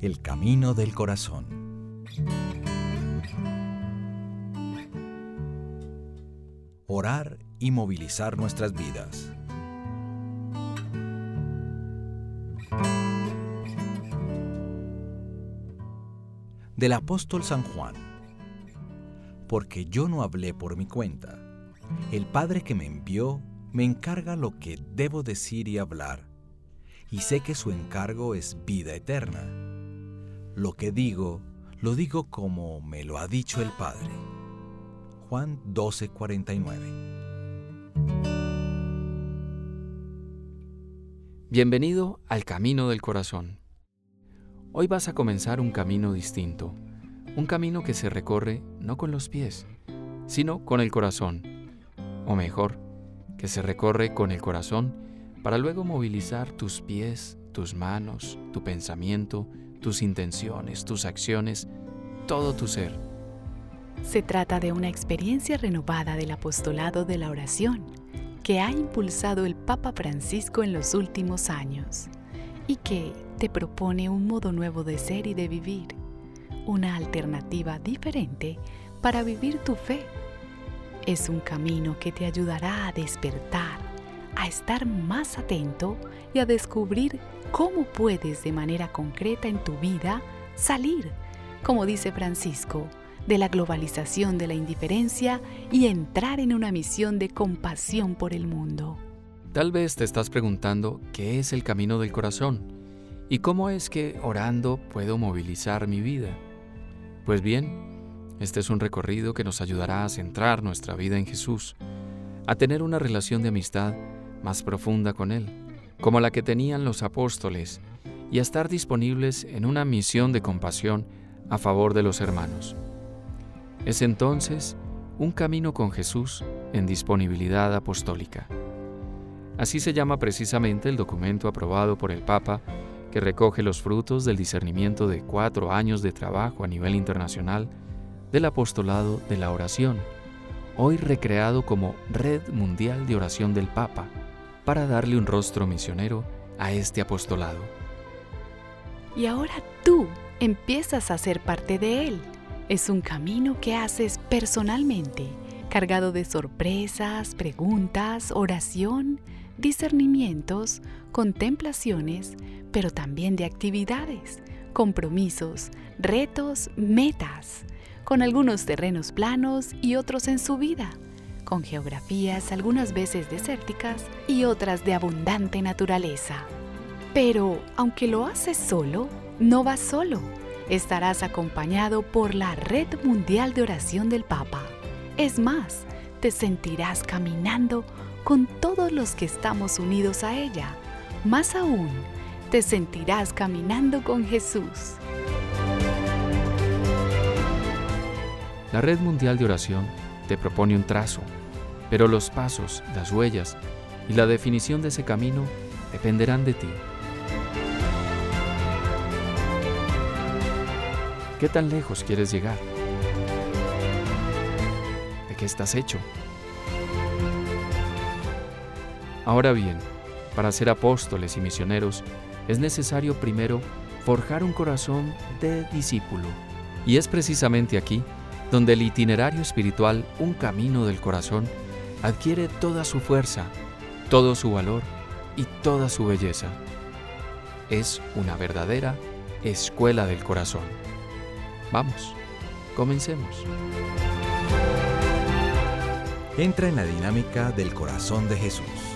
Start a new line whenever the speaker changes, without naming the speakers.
El camino del corazón. Orar y movilizar nuestras vidas. Del apóstol San Juan. Porque yo no hablé por mi cuenta. El Padre que me envió me encarga lo que debo decir y hablar, y sé que su encargo es vida eterna. Lo que digo, lo digo como me lo ha dicho el Padre. Juan 12:49
Bienvenido al Camino del Corazón. Hoy vas a comenzar un camino distinto, un camino que se recorre no con los pies, sino con el corazón, o mejor, que se recorre con el corazón para luego movilizar tus pies, tus manos, tu pensamiento, tus intenciones, tus acciones, todo tu ser.
Se trata de una experiencia renovada del apostolado de la oración que ha impulsado el Papa Francisco en los últimos años y que te propone un modo nuevo de ser y de vivir, una alternativa diferente para vivir tu fe es un camino que te ayudará a despertar, a estar más atento y a descubrir cómo puedes de manera concreta en tu vida salir, como dice Francisco, de la globalización de la indiferencia y entrar en una misión de compasión por el mundo.
Tal vez te estás preguntando qué es el camino del corazón y cómo es que orando puedo movilizar mi vida. Pues bien, este es un recorrido que nos ayudará a centrar nuestra vida en Jesús, a tener una relación de amistad más profunda con Él, como la que tenían los apóstoles, y a estar disponibles en una misión de compasión a favor de los hermanos. Es entonces un camino con Jesús en disponibilidad apostólica. Así se llama precisamente el documento aprobado por el Papa que recoge los frutos del discernimiento de cuatro años de trabajo a nivel internacional del apostolado de la oración, hoy recreado como Red Mundial de Oración del Papa, para darle un rostro misionero a este apostolado.
Y ahora tú empiezas a ser parte de él. Es un camino que haces personalmente, cargado de sorpresas, preguntas, oración, discernimientos, contemplaciones, pero también de actividades, compromisos, retos, metas con algunos terrenos planos y otros en subida, con geografías algunas veces desérticas y otras de abundante naturaleza. Pero aunque lo haces solo, no vas solo. Estarás acompañado por la Red Mundial de Oración del Papa. Es más, te sentirás caminando con todos los que estamos unidos a ella. Más aún, te sentirás caminando con Jesús.
La Red Mundial de Oración te propone un trazo, pero los pasos, las huellas y la definición de ese camino dependerán de ti. ¿Qué tan lejos quieres llegar? ¿De qué estás hecho? Ahora bien, para ser apóstoles y misioneros es necesario primero forjar un corazón de discípulo. Y es precisamente aquí donde el itinerario espiritual, un camino del corazón, adquiere toda su fuerza, todo su valor y toda su belleza. Es una verdadera escuela del corazón. Vamos, comencemos.
Entra en la dinámica del corazón de Jesús.